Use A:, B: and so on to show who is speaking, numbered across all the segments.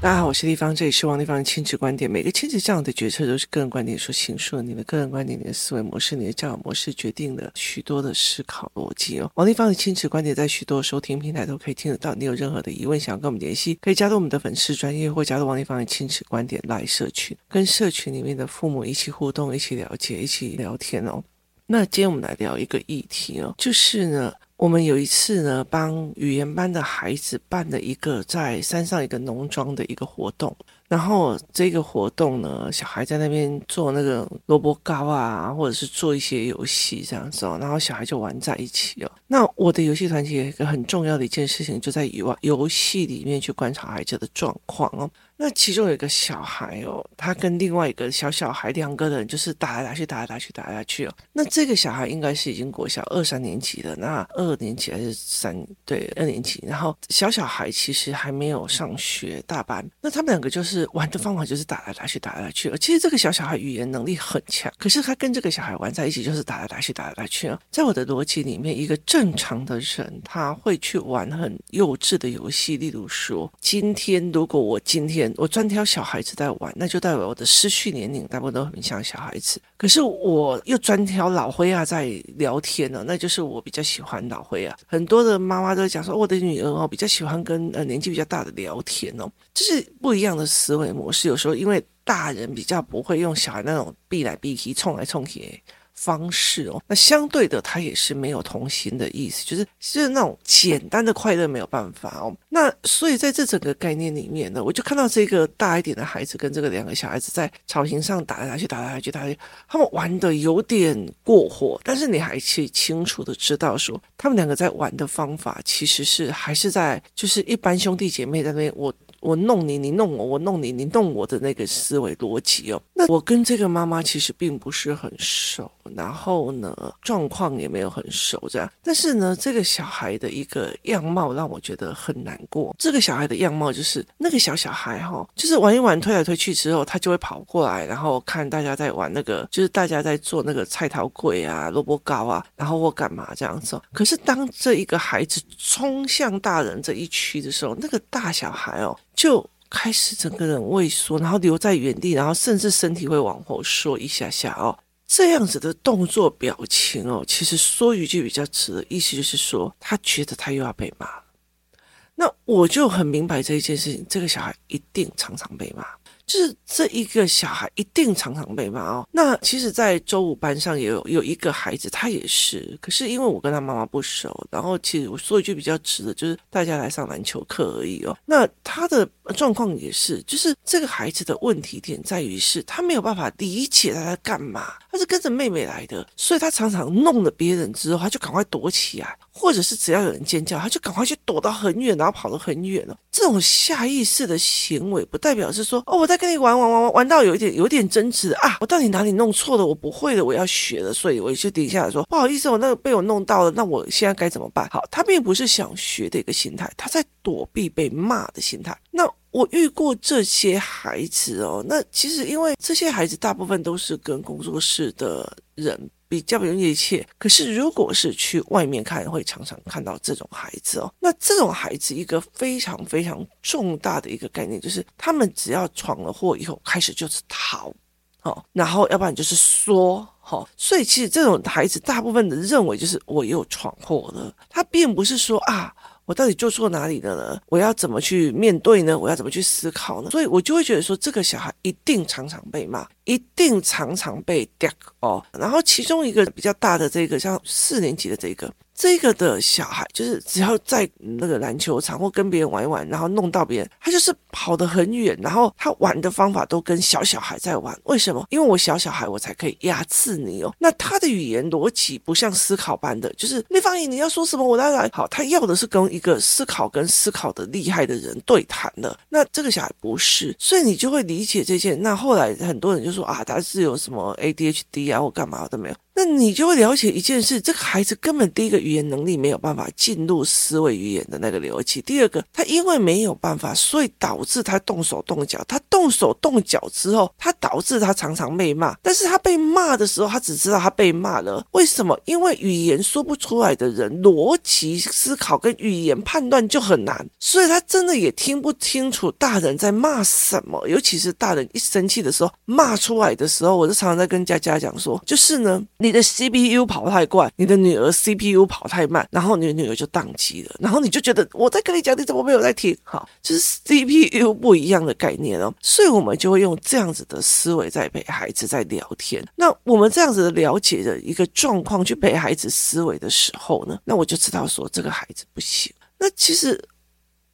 A: 大家好，我是丽芳，这里是王丽芳的亲子观点。每个亲子这样的决策都是个人观点所形塑的。你的个人观点、你的思维模式、你的教养模式，决定了许多的思考逻辑哦。王丽芳的亲子观点在许多收听平台都可以听得到。你有任何的疑问，想要跟我们联系，可以加入我们的粉丝专业，或加入王丽芳的亲子观点来社群，跟社群里面的父母一起互动、一起了解、一起聊天哦。那今天我们来聊一个议题哦，就是呢。我们有一次呢，帮语言班的孩子办了一个在山上一个农庄的一个活动，然后这个活动呢，小孩在那边做那个萝卜糕啊，或者是做一些游戏这样子哦，然后小孩就玩在一起哦。那我的游戏团体有一个很重要的一件事情，就在游游戏里面去观察孩子的状况哦。那其中有一个小孩哦，他跟另外一个小小孩两个人就是打来打去，打来打去，打来打去哦。那这个小孩应该是已经国小二三年级了，那二年级还是三，对，二年级。然后小小孩其实还没有上学大班，那他们两个就是玩的方法就是打来打去，打来打去。其实这个小小孩语言能力很强，可是他跟这个小孩玩在一起就是打来打去，打来打去啊。在我的逻辑里面，一个正常的人他会去玩很幼稚的游戏，例如说，今天如果我今天。我专挑小孩子在玩，那就代表我的思绪年龄大部分都很像小孩子。可是我又专挑老灰啊在聊天呢，那就是我比较喜欢老灰啊。很多的妈妈都讲说，我的女儿哦比较喜欢跟呃年纪比较大的聊天哦，这是不一样的思维模式。有时候因为大人比较不会用小孩那种避来避去、冲来冲去。方式哦，那相对的，他也是没有童心的意思，就是是那种简单的快乐没有办法哦。那所以在这整个概念里面呢，我就看到这个大一点的孩子跟这个两个小孩子在草坪上打来打去，打来打去，打来，他们玩的有点过火，但是你还是清楚的知道说，他们两个在玩的方法其实是还是在就是一般兄弟姐妹在那边我。我弄你，你弄我，我弄你，你弄我的那个思维逻辑哦。那我跟这个妈妈其实并不是很熟，然后呢，状况也没有很熟这样。但是呢，这个小孩的一个样貌让我觉得很难过。这个小孩的样貌就是那个小小孩哈、哦，就是玩一玩推来推去之后，他就会跑过来，然后看大家在玩那个，就是大家在做那个菜头粿啊、萝卜糕啊，然后或干嘛这样子。可是当这一个孩子冲向大人这一区的时候，那个大小孩哦。就开始整个人畏缩，然后留在原地，然后甚至身体会往后缩一下下哦，这样子的动作表情哦，其实说一句比较直的意思就是说，他觉得他又要被骂。那我就很明白这一件事情，这个小孩一定常常被骂。就是这一个小孩一定常常被骂哦。那其实，在周五班上也有有一个孩子，他也是。可是因为我跟他妈妈不熟，然后其实我说一句比较直的，就是大家来上篮球课而已哦。那他的状况也是，就是这个孩子的问题点在于是，他没有办法理解他在干嘛。他是跟着妹妹来的，所以他常常弄了别人之后，他就赶快躲起来，或者是只要有人尖叫，他就赶快去躲到很远，然后跑得很远了。这种下意识的行为，不代表是说哦，我在跟你玩玩玩玩，玩到有一点有一点争执啊，我到底哪里弄错了？我不会了，我要学了，所以我就停下来说不好意思，我那个被我弄到了，那我现在该怎么办？好，他并不是想学的一个心态，他在躲避被骂的心态。那我遇过这些孩子哦，那其实因为这些孩子大部分都是跟工作室的人。比较容易切，可是如果是去外面看，会常常看到这种孩子哦。那这种孩子一个非常非常重大的一个概念，就是他们只要闯了祸以后，开始就是逃，哦，然后要不然就是说，哦，所以其实这种孩子大部分的认为就是我又闯祸了，他并不是说啊。我到底做错哪里了呢？我要怎么去面对呢？我要怎么去思考呢？所以我就会觉得说，这个小孩一定常常被骂，一定常常被屌哦。然后其中一个比较大的这个，像四年级的这个。这个的小孩就是只要在那个篮球场或跟别人玩一玩，然后弄到别人，他就是跑得很远，然后他玩的方法都跟小小孩在玩。为什么？因为我小小孩，我才可以压制你哦。那他的语言逻辑不像思考般的，就是那方言你要说什么，我来来。好，他要的是跟一个思考跟思考的厉害的人对谈的。那这个小孩不是，所以你就会理解这件。那后来很多人就说啊，他是有什么 ADHD 啊或干嘛的没有？那你就会了解一件事：这个孩子根本第一个语言能力没有办法进入思维语言的那个逻辑；第二个，他因为没有办法，所以导致他动手动脚。他动手动脚之后，他导致他常常被骂。但是他被骂的时候，他只知道他被骂了。为什么？因为语言说不出来的人，逻辑思考跟语言判断就很难，所以他真的也听不清楚大人在骂什么。尤其是大人一生气的时候，骂出来的时候，我就常常在跟佳佳讲说，就是呢，你你的 CPU 跑太快，你的女儿 CPU 跑太慢，然后你的女儿就宕机了，然后你就觉得我在跟你讲，你怎么没有在听？好，就是 CPU 不一样的概念哦，所以我们就会用这样子的思维在陪孩子在聊天。那我们这样子的了解的一个状况去陪孩子思维的时候呢，那我就知道说这个孩子不行。那其实。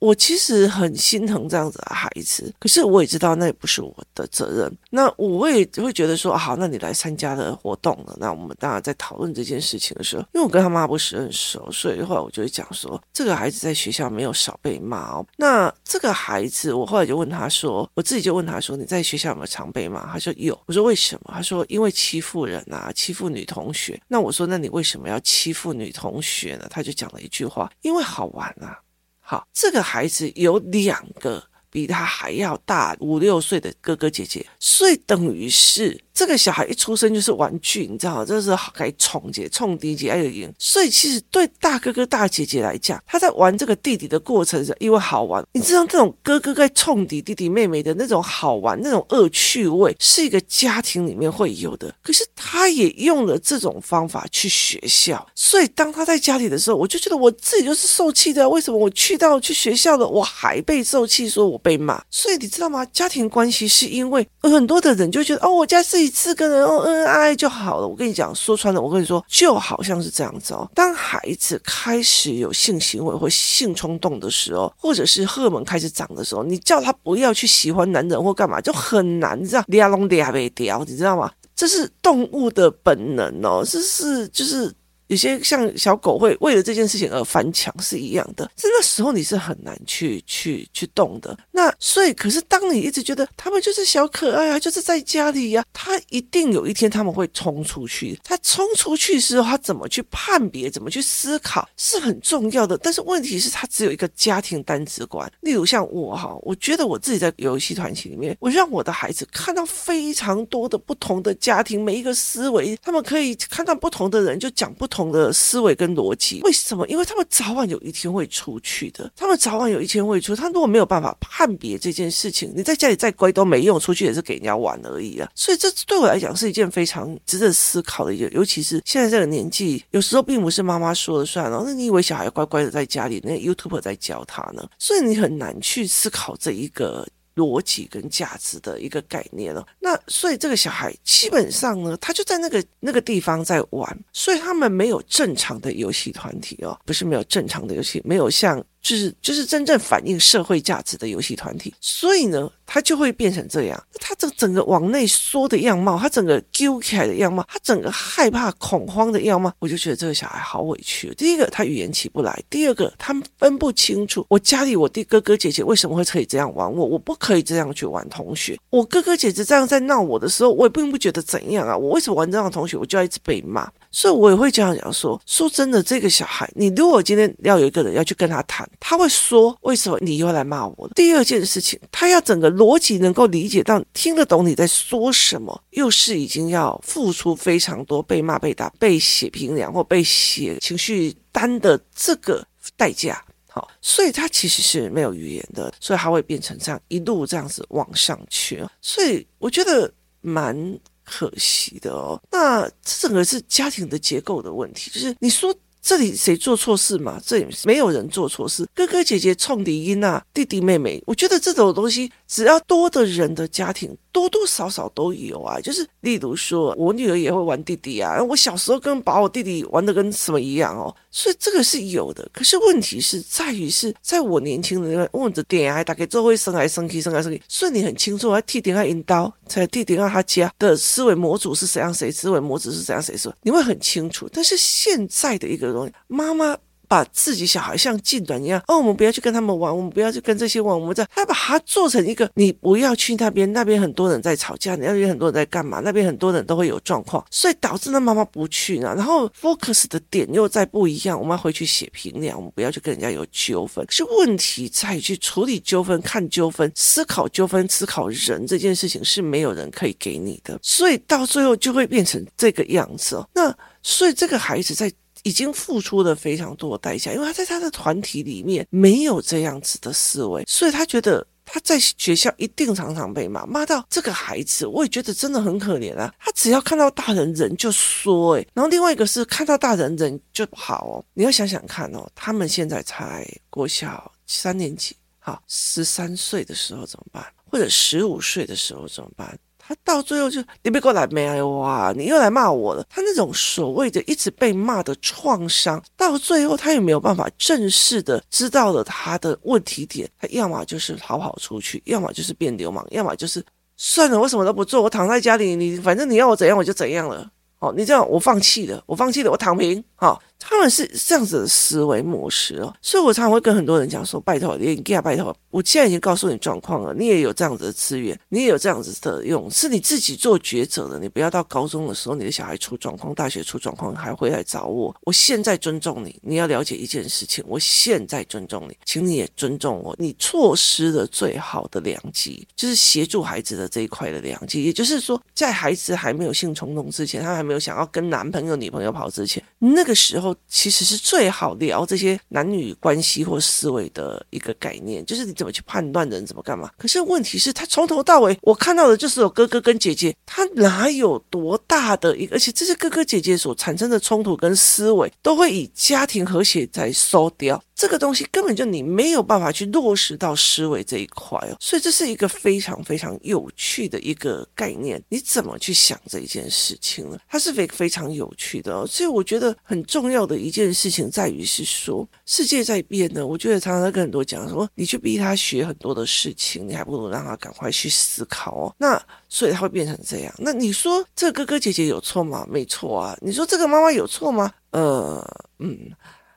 A: 我其实很心疼这样子的孩子，可是我也知道那也不是我的责任。那我也会觉得说，好，那你来参加的活动了，那我们当然在讨论这件事情的时候，因为我跟他妈不是很熟，所以后来我就会讲说，这个孩子在学校没有少被骂哦。那这个孩子，我后来就问他说，我自己就问他说，你在学校有没有常被骂？他说有。我说为什么？他说因为欺负人啊，欺负女同学。那我说，那你为什么要欺负女同学呢？他就讲了一句话，因为好玩啊。好，这个孩子有两个比他还要大五六岁的哥哥姐姐，所以等于是。这个小孩一出生就是玩具，你知道吗？这是该宠姐、宠弟姐还有赢，所以其实对大哥哥、大姐姐来讲，他在玩这个弟弟的过程是因为好玩。你知道这种哥哥在宠弟弟弟妹妹的那种好玩、那种恶趣味，是一个家庭里面会有的。可是他也用了这种方法去学校，所以当他在家里的时候，我就觉得我自己就是受气的。为什么我去到去学校了，我还被受气，说我被骂？所以你知道吗？家庭关系是因为很多的人就觉得哦，我家是。次跟人哦恩爱就好了。我跟你讲，说穿了，我跟你说，就好像是这样子哦。当孩子开始有性行为或性冲动的时候，或者是荷尔蒙开始长的时候，你叫他不要去喜欢男人或干嘛，就很难，你知道？抓拢抓不掉，你知道吗？这是动物的本能哦，这是就是。有些像小狗会为了这件事情而翻墙是。一样的，在那时候你是。很难去去去动的。那所以，可是。当你一直觉得他们就是。小可爱啊，就是。在家里呀、他一定有一天他们会冲出去。他冲出去时候，他怎么去判别，怎么去思考是。很重要的。但是。问题是，他只有一个家庭单子观。例如像我哈，我觉得我自己在游戏团体里面，我让我的孩子看到非常多的不同的家庭，每一个思维，他们可以看到不同的人，就讲不同。的思维跟逻辑，为什么？因为他们早晚有一天会出去的。他们早晚有一天会出。他如果没有办法判别这件事情，你在家里再乖都没用，出去也是给人家玩而已啊。所以这对我来讲是一件非常值得思考的一个，尤其是现在这个年纪，有时候并不是妈妈说了算了。那你以为小孩乖乖的在家里，那 YouTube 在教他呢？所以你很难去思考这一个。逻辑跟价值的一个概念了，那所以这个小孩基本上呢，他就在那个那个地方在玩，所以他们没有正常的游戏团体哦，不是没有正常的游戏，没有像。就是就是真正反映社会价值的游戏团体，所以呢，他就会变成这样。他这整个往内缩的样貌，他整个揪起来的样貌，他整个害怕恐慌的样貌，我就觉得这个小孩好委屈。第一个，他语言起不来；第二个，他分不清楚我家里我弟哥哥姐姐为什么会可以这样玩我，我不可以这样去玩同学。我哥哥姐姐这样在闹我的时候，我也并不觉得怎样啊。我为什么玩这样的同学，我就要一直被骂？所以我也会这样讲说：说真的，这个小孩，你如果今天要有一个人要去跟他谈。他会说：“为什么你又来骂我？”第二件事情，他要整个逻辑能够理解到、听得懂你在说什么，又是已经要付出非常多被骂、被打、被写评量或被写情绪单的这个代价。好，所以他其实是没有语言的，所以他会变成这样一路这样子往上去。所以我觉得蛮可惜的哦。那这整个是家庭的结构的问题，就是你说。这里谁做错事嘛？这里没有人做错事，哥哥姐姐冲敌音娜，弟弟妹妹，我觉得这种东西，只要多的人的家庭。多多少少都有啊，就是例如说，我女儿也会玩弟弟啊，我小时候跟把我弟弟玩的跟什么一样哦，所以这个是有的。可是问题是在于是在我年轻的那个问着点还大概就会生来生气生来生气，所以你很清楚，要替点他引导，才替点到他家的思维模组是怎样，谁思维模组是怎样，谁说你会很清楚。但是现在的一个东西，妈妈。把自己小孩像禁短一样，哦，我们不要去跟他们玩，我们不要去跟这些玩，我们在，他把它做成一个，你不要去那边，那边很多人在吵架，那边很多人在干嘛，那边很多人都会有状况，所以导致那妈妈不去呢。然后 focus 的点又在不一样，我们要回去写评量，我们不要去跟人家有纠纷。是问题在于去处理纠纷、看纠纷、思考纠纷、思考人这件事情是没有人可以给你的，所以到最后就会变成这个样子哦。那所以这个孩子在。已经付出了非常多的代价，因为他在他的团体里面没有这样子的思维，所以他觉得他在学校一定常常被骂，骂到这个孩子，我也觉得真的很可怜啊。他只要看到大人人就说，诶，然后另外一个是看到大人人就好哦。你要想想看哦，他们现在才国小三年级，好，十三岁的时候怎么办？或者十五岁的时候怎么办？他到最后就你别过来没啊！哇，你又来骂我了。他那种所谓的一直被骂的创伤，到最后他也没有办法正式的知道了他的问题点。他要么就是逃跑出去，要么就是变流氓，要么就是算了，我什么都不做，我躺在家里，你反正你要我怎样我就怎样了。哦，你这样我放弃了，我放弃了，我躺平。好、哦。他们是这样子的思维模式哦，所以我常常会跟很多人讲说：“拜托，你给他拜托，我现在已经告诉你状况了，你也有这样子的资源，你也有这样子的用，是你自己做抉择的。你不要到高中的时候，你的小孩出状况，大学出状况还会来找我。我现在尊重你，你要了解一件事情，我现在尊重你，请你也尊重我。你错失了最好的良机，就是协助孩子的这一块的良机。也就是说，在孩子还没有性冲动之前，他还没有想要跟男朋友、女朋友跑之前，那个时候。”其实是最好聊这些男女关系或思维的一个概念，就是你怎么去判断人怎么干嘛。可是问题是，他从头到尾我看到的就是有哥哥跟姐姐，他哪有多大的一？而且这些哥哥姐姐所产生的冲突跟思维，都会以家庭和谐在收掉。这个东西根本就你没有办法去落实到思维这一块哦，所以这是一个非常非常有趣的一个概念。你怎么去想这一件事情呢？它是非非常有趣的哦。所以我觉得很重要的一件事情在于是说，世界在变呢。我觉得常常跟很多讲说，你去逼他学很多的事情，你还不如让他赶快去思考哦。那所以他会变成这样。那你说这哥哥姐姐有错吗？没错啊。你说这个妈妈有错吗？呃，嗯。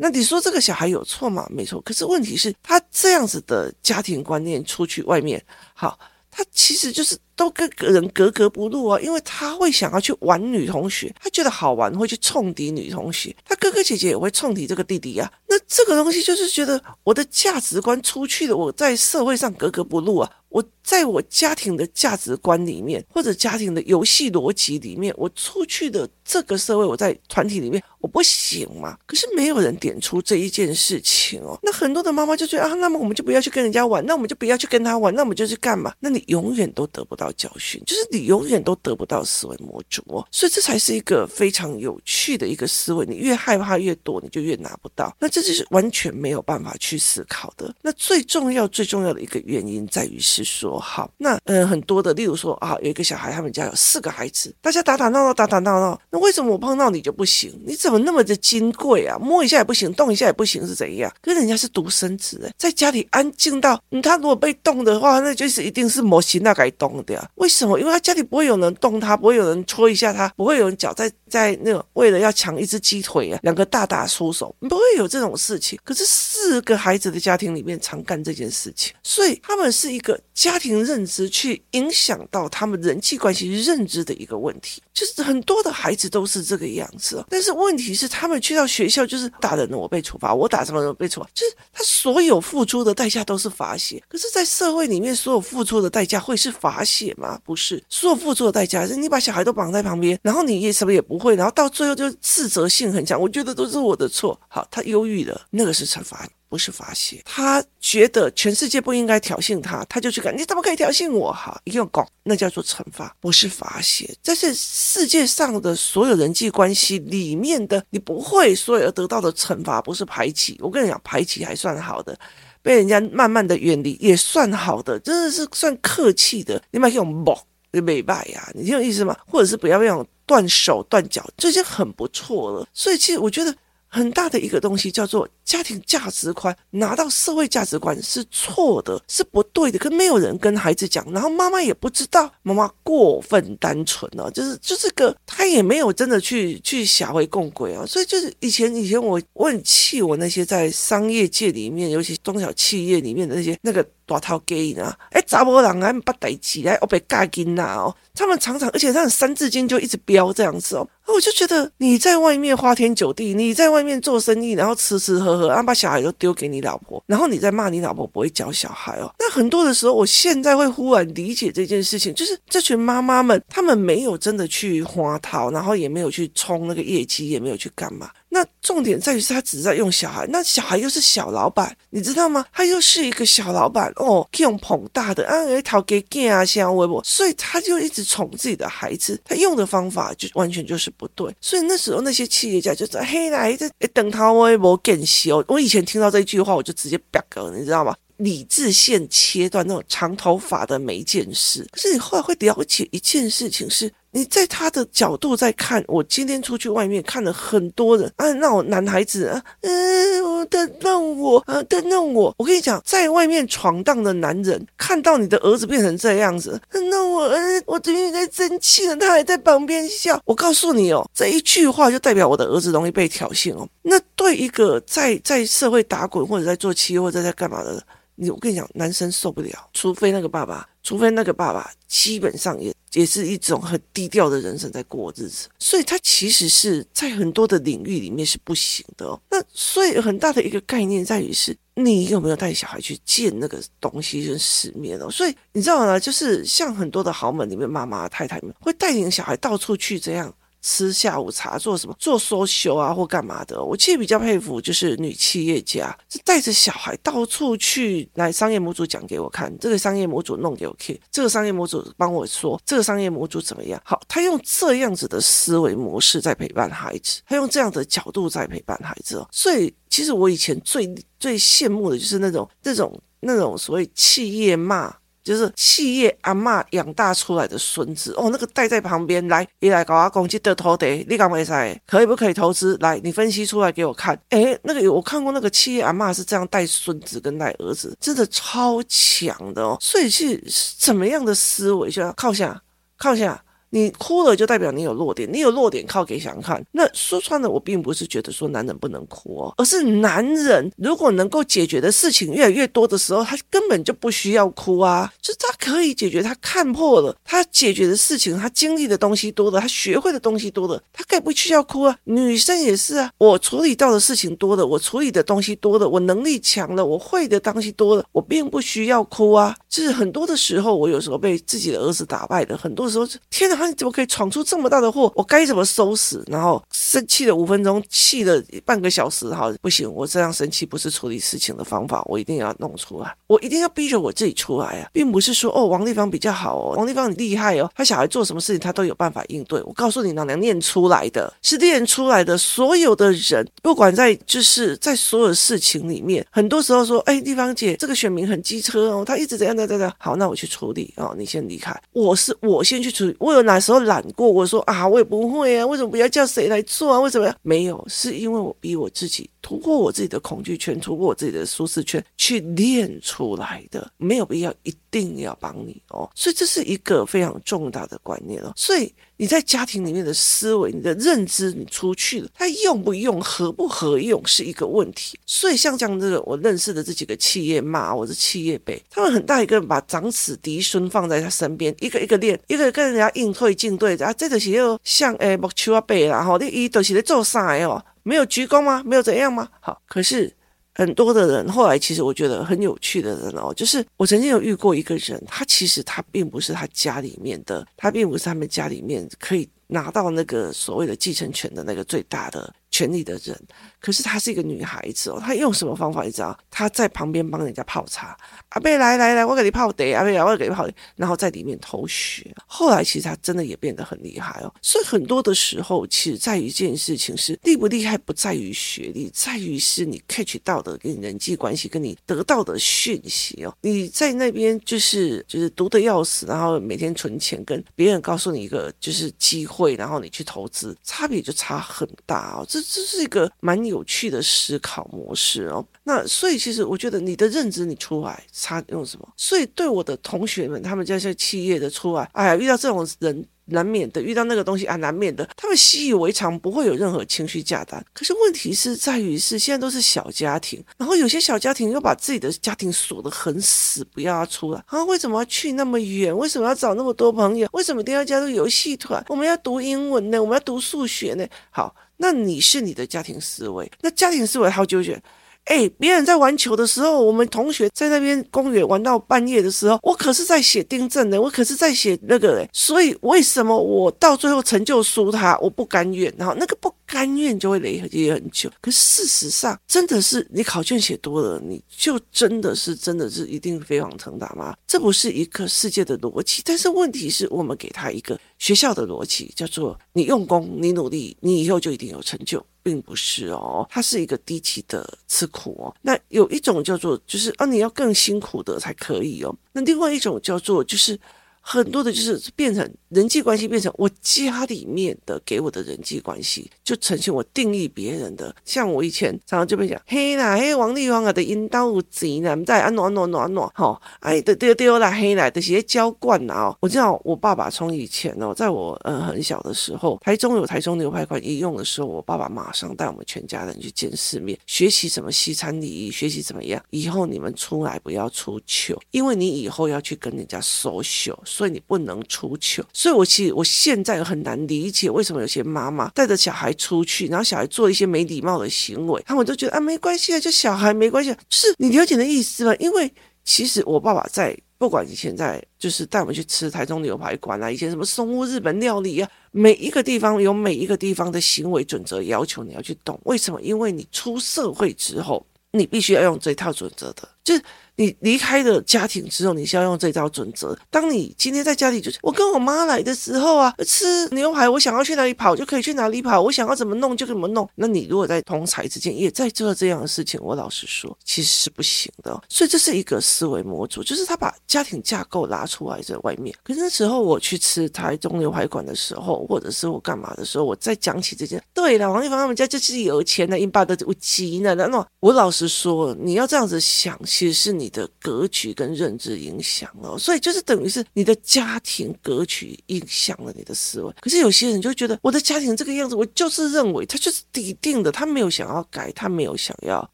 A: 那你说这个小孩有错吗？没错，可是问题是，他这样子的家庭观念出去外面，好，他其实就是都跟人格格不入啊，因为他会想要去玩女同学，他觉得好玩，会去冲敌女同学，他哥哥姐姐也会冲敌这个弟弟、啊。那这个东西就是觉得我的价值观出去了，我在社会上格格不入啊。我在我家庭的价值观里面，或者家庭的游戏逻辑里面，我出去的这个社会，我在团体里面，我不行嘛？可是没有人点出这一件事情哦。那很多的妈妈就觉得啊，那么我们就不要去跟人家玩，那我们就不要去跟他玩，那我们就去干嘛？那你永远都得不到教训，就是你永远都得不到思维模组哦。所以这才是一个非常有趣的一个思维。你越害怕越多，你就越拿不到。那这就是完全没有办法去思考的。那最重要、最重要的一个原因在于是。说好，那嗯，很多的，例如说啊，有一个小孩，他们家有四个孩子，大家打打闹闹，打打闹闹，那为什么我碰到你就不行？你怎么那么的金贵啊？摸一下也不行，动一下也不行，是怎样？跟人家是独生子哎，在家里安静到，嗯，他如果被动的话，那就是一定是模型那该动的为什么？因为他家里不会有人动他，不会有人戳一下他，不会有人脚在在那种为了要抢一只鸡腿啊，两个大打出手，不会有这种事情。可是四个孩子的家庭里面常干这件事情，所以他们是一个。家庭认知去影响到他们人际关系认知的一个问题，就是很多的孩子都是这个样子。但是问题是，他们去到学校就是打人，我被处罚；我打什么人被处罚，就是他所有付出的代价都是罚写。可是，在社会里面，所有付出的代价会是罚写解吗？不是，所有付出的代价是你把小孩都绑在旁边，然后你也什么也不会，然后到最后就自责性很强。我觉得都是我的错。好，他忧郁了，那个是惩罚。不是发泄，他觉得全世界不应该挑衅他，他就去干。你怎么可以挑衅我？哈，一定要搞，那叫做惩罚，不是发泄。这是世界上的所有人际关系里面的，你不会所以而得到的惩罚，不是排挤。我跟你讲，排挤还算好的，被人家慢慢的远离也算好的，真的是算客气的。你买这种某你没卖呀？你听我意思吗？或者是不要那种断手断脚，这已经很不错了。所以其实我觉得。很大的一个东西叫做家庭价值观，拿到社会价值观是错的，是不对的，可没有人跟孩子讲，然后妈妈也不知道，妈妈过分单纯了，就是就是个他也没有真的去去下回共轨啊，所以就是以前以前我我很气我那些在商业界里面，尤其中小企业里面的那些那个。大头鸡呢？哎，查某人还不带起来，我被嘎紧呐哦。他们常常，而且他们三字经就一直飙这样子哦。我就觉得你在外面花天酒地，你在外面做生意，然后吃吃喝喝，然后把小孩都丢给你老婆，然后你在骂你老婆不会教小孩哦。那很多的时候，我现在会忽然理解这件事情，就是这群妈妈们，他们没有真的去花套，然后也没有去冲那个业绩，也没有去干嘛。那重点在于是他只在用小孩，那小孩又是小老板，你知道吗？他又是一个小老板哦，用捧大的啊，一套给给啊，像微博，所以他就一直宠自己的孩子，他用的方法就完全就是不对。所以那时候那些企业家就说：“嘿来，这等他微博更修。”我以前听到这一句话，我就直接啪个，你知道吗？理智线切断那种长头发的每一件事。可是你后来会了解一件事情是。你在他的角度在看，我今天出去外面看了很多人啊，那种男孩子啊，嗯、呃，等等我啊，等等我。我跟你讲，在外面闯荡的男人看到你的儿子变成这样子，那我，呃，我最近在生气了，他还在旁边笑。我告诉你哦，这一句话就代表我的儿子容易被挑衅哦。那对一个在在社会打滚或者在做企业或者在干嘛的，你我跟你讲，男生受不了，除非那个爸爸。除非那个爸爸基本上也也是一种很低调的人生在过日子，所以他其实是在很多的领域里面是不行的哦。那所以很大的一个概念在于是，你有没有带小孩去见那个东西跟世面哦？所以你知道吗？就是像很多的豪门里面，妈妈太太们会带领小孩到处去这样。吃下午茶，做什么？做 social 啊，或干嘛的？我其实比较佩服，就是女企业家，是带着小孩到处去，来商业模组讲给我看，这个商业模组弄给我看，这个商业模组帮我说，这个商业模组怎么样？好，他用这样子的思维模式在陪伴孩子，他用这样的角度在陪伴孩子。所以，其实我以前最最羡慕的就是那种、那种、那种所谓企业骂。就是企业阿嬷养大出来的孙子哦，那个带在旁边来，一来搞阿公去得土地，你敢没塞？可以不可以投资？来，你分析出来给我看。哎，那个有我看过，那个企业阿嬷是这样带孙子跟带儿子，真的超强的哦。所以是怎么样的思维？就要靠下，靠下。你哭了就代表你有弱点，你有弱点靠给想看。那说穿了，我并不是觉得说男人不能哭哦，而是男人如果能够解决的事情越来越多的时候，他根本就不需要哭啊，就是他可以解决，他看破了，他解决的事情，他经历的东西多了，他学会的东西多了，他该不需要哭啊。女生也是啊，我处理到的事情多了，我处理的东西多了，我能力强了，我会的东西多了，我并不需要哭啊。就是很多的时候，我有时候被自己的儿子打败的，很多时候，天哪！他怎么可以闯出这么大的祸？我该怎么收拾？然后生气了五分钟，气了半个小时，好，不行，我这样生气不是处理事情的方法，我一定要弄出来，我一定要逼着我自己出来啊，并不是说哦，王丽芳比较好哦，王丽芳很厉害哦，他小孩做什么事情他都有办法应对。我告诉你，老娘念出来的，是练出来的。所有的人，不管在就是在所有事情里面，很多时候说，哎，丽芳姐，这个选民很机车哦，他一直怎样怎样怎样，好，那我去处理哦，你先离开，我是我先去处理，我有哪时候懒过？我说啊，我也不会啊，为什么不要叫谁来做啊？为什么？没有，是因为我逼我自己突破我自己的恐惧圈，突破我自己的舒适圈去练出来的，没有必要一定要帮你哦。所以这是一个非常重大的观念哦。所以。你在家庭里面的思维、你的认知，你出去了，他用不用、合不合用是一个问题。所以像这样这个，我认识的这几个企业骂我是企业辈，他们很大一个人把长子嫡孙放在他身边，一个一个练，一个跟人家应对进对啊，这个是又像诶木秋啊辈然后你一都是在做啥哦？没有鞠躬吗？没有怎样吗？好，可是。很多的人后来其实我觉得很有趣的人哦，就是我曾经有遇过一个人，他其实他并不是他家里面的，他并不是他们家里面可以拿到那个所谓的继承权的那个最大的权力的人。可是她是一个女孩子哦，她用什么方法你知道？她在旁边帮人家泡茶，阿贝来来来，我给你泡茶，阿贝来我给你泡茶，然后在里面偷学。后来其实她真的也变得很厉害哦。所以很多的时候，其实在于一件事情是厉不厉害，不在于学历，在于是你 catch 到的跟你人际关系，跟你得到的讯息哦。你在那边就是就是读的要死，然后每天存钱，跟别人告诉你一个就是机会，然后你去投资，差别就差很大哦。这这是一个蛮有趣的思考模式哦。那所以其实我觉得你的认知你出来差用什么？所以对我的同学们，他们这些企业的出来，哎呀，遇到这种人。难免的遇到那个东西啊，难免的，他们习以为常，不会有任何情绪价值。可是问题是在于是现在都是小家庭，然后有些小家庭又把自己的家庭锁得很死，不要他出来啊？为什么要去那么远？为什么要找那么多朋友？为什么一定要加入游戏团？我们要读英文呢？我们要读数学呢？好，那你是你的家庭思维，那家庭思维好纠结。哎，别人在玩球的时候，我们同学在那边公园玩到半夜的时候，我可是在写订正的，我可是在写那个哎，所以为什么我到最后成就输他？我不甘愿，然后那个不甘愿就会累积很久。可事实上，真的是你考卷写多了，你就真的是真的是一定飞黄腾达吗？这不是一个世界的逻辑。但是问题是我们给他一个学校的逻辑，叫做你用功，你努力，你以后就一定有成就。并不是哦，它是一个低级的吃苦哦。那有一种叫做，就是啊，你要更辛苦的才可以哦。那另外一种叫做，就是。很多的就是变成人际关系，变成我家里面的给我的人际关系，就呈现我定义别人的。像我以前常常就被讲，嘿啦，嘿王力宏啊的引导级呢，在啊暖暖暖暖，好，哎，对对对啦，嘿啦，这些浇灌呐哦。我知道我爸爸从以前哦，在我呃很小的时候，台中有台中牛排馆一用的时候，我爸爸马上带我们全家人去见世面，学习什么西餐礼仪，学习怎么样。以后你们出来不要出糗，因为你以后要去跟人家 social。所以你不能出糗，所以我其实我现在很难理解为什么有些妈妈带着小孩出去，然后小孩做一些没礼貌的行为，他们都觉得啊没关系啊，就小孩没关系，就是你了解的意思吗？因为其实我爸爸在不管以前在就是带我们去吃台中牛排馆啊，以前什么松屋日本料理啊，每一个地方有每一个地方的行为准则要求你要去懂，为什么？因为你出社会之后，你必须要用这套准则的，就是。你离开了家庭之后，你是要用这套准则。当你今天在家里，就是我跟我妈来的时候啊，吃牛排，我想要去哪里跑就可以去哪里跑，我想要怎么弄就怎么弄。那你如果在同财之间也在做这样的事情，我老实说，其实是不行的。所以这是一个思维模组，就是他把家庭架构拉出来在外面。可是那时候我去吃台中牛排馆的时候，或者是我干嘛的时候，我再讲起这件，对了，王力宏他们家就是有钱的，英巴的有钱的，那那我老实说，你要这样子想，其实是你。的格局跟认知影响了，所以就是等于是你的家庭格局影响了你的思维。可是有些人就觉得我的家庭这个样子，我就是认为他就是底定的，他没有想要改，他没有想要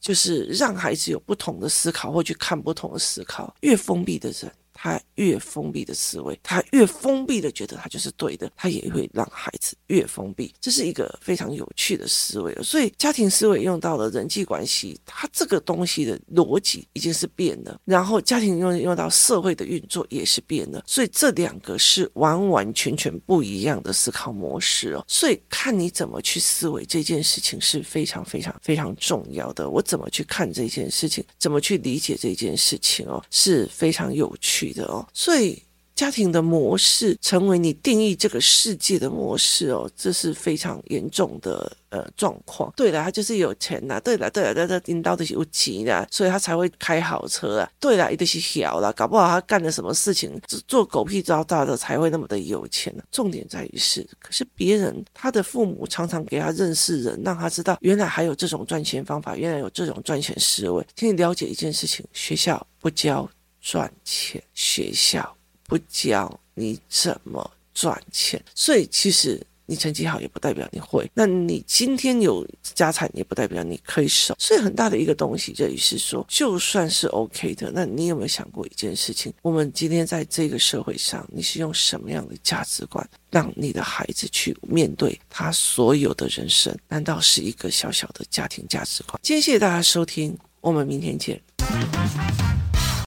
A: 就是让孩子有不同的思考或去看不同的思考。越封闭的人。他越封闭的思维，他越封闭的觉得他就是对的，他也会让孩子越封闭。这是一个非常有趣的思维。所以家庭思维用到了人际关系，它这个东西的逻辑已经是变了。然后家庭用用到社会的运作也是变了。所以这两个是完完全全不一样的思考模式哦。所以看你怎么去思维这件事情是非常非常非常重要的。我怎么去看这件事情，怎么去理解这件事情哦，是非常有趣的。哦，所以家庭的模式成为你定义这个世界的模式哦，这是非常严重的呃状况。对了，他就是有钱呐、对了，对了，他领导的是有钱的，所以他才会开好车啊。对了，一定是小了，搞不好他干了什么事情，做狗屁倒灶的才会那么的有钱呢。重点在于是，可是别人他的父母常常给他认识人，让他知道原来还有这种赚钱方法，原来有这种赚钱思维。请你了解一件事情：学校不教。赚钱，学校不教你怎么赚钱，所以其实你成绩好也不代表你会。那你今天有家产也不代表你可以守。所以很大的一个东西，这里是说，就算是 OK 的，那你有没有想过一件事情？我们今天在这个社会上，你是用什么样的价值观让你的孩子去面对他所有的人生？难道是一个小小的家庭价值观？今天谢谢大家收听，我们明天见。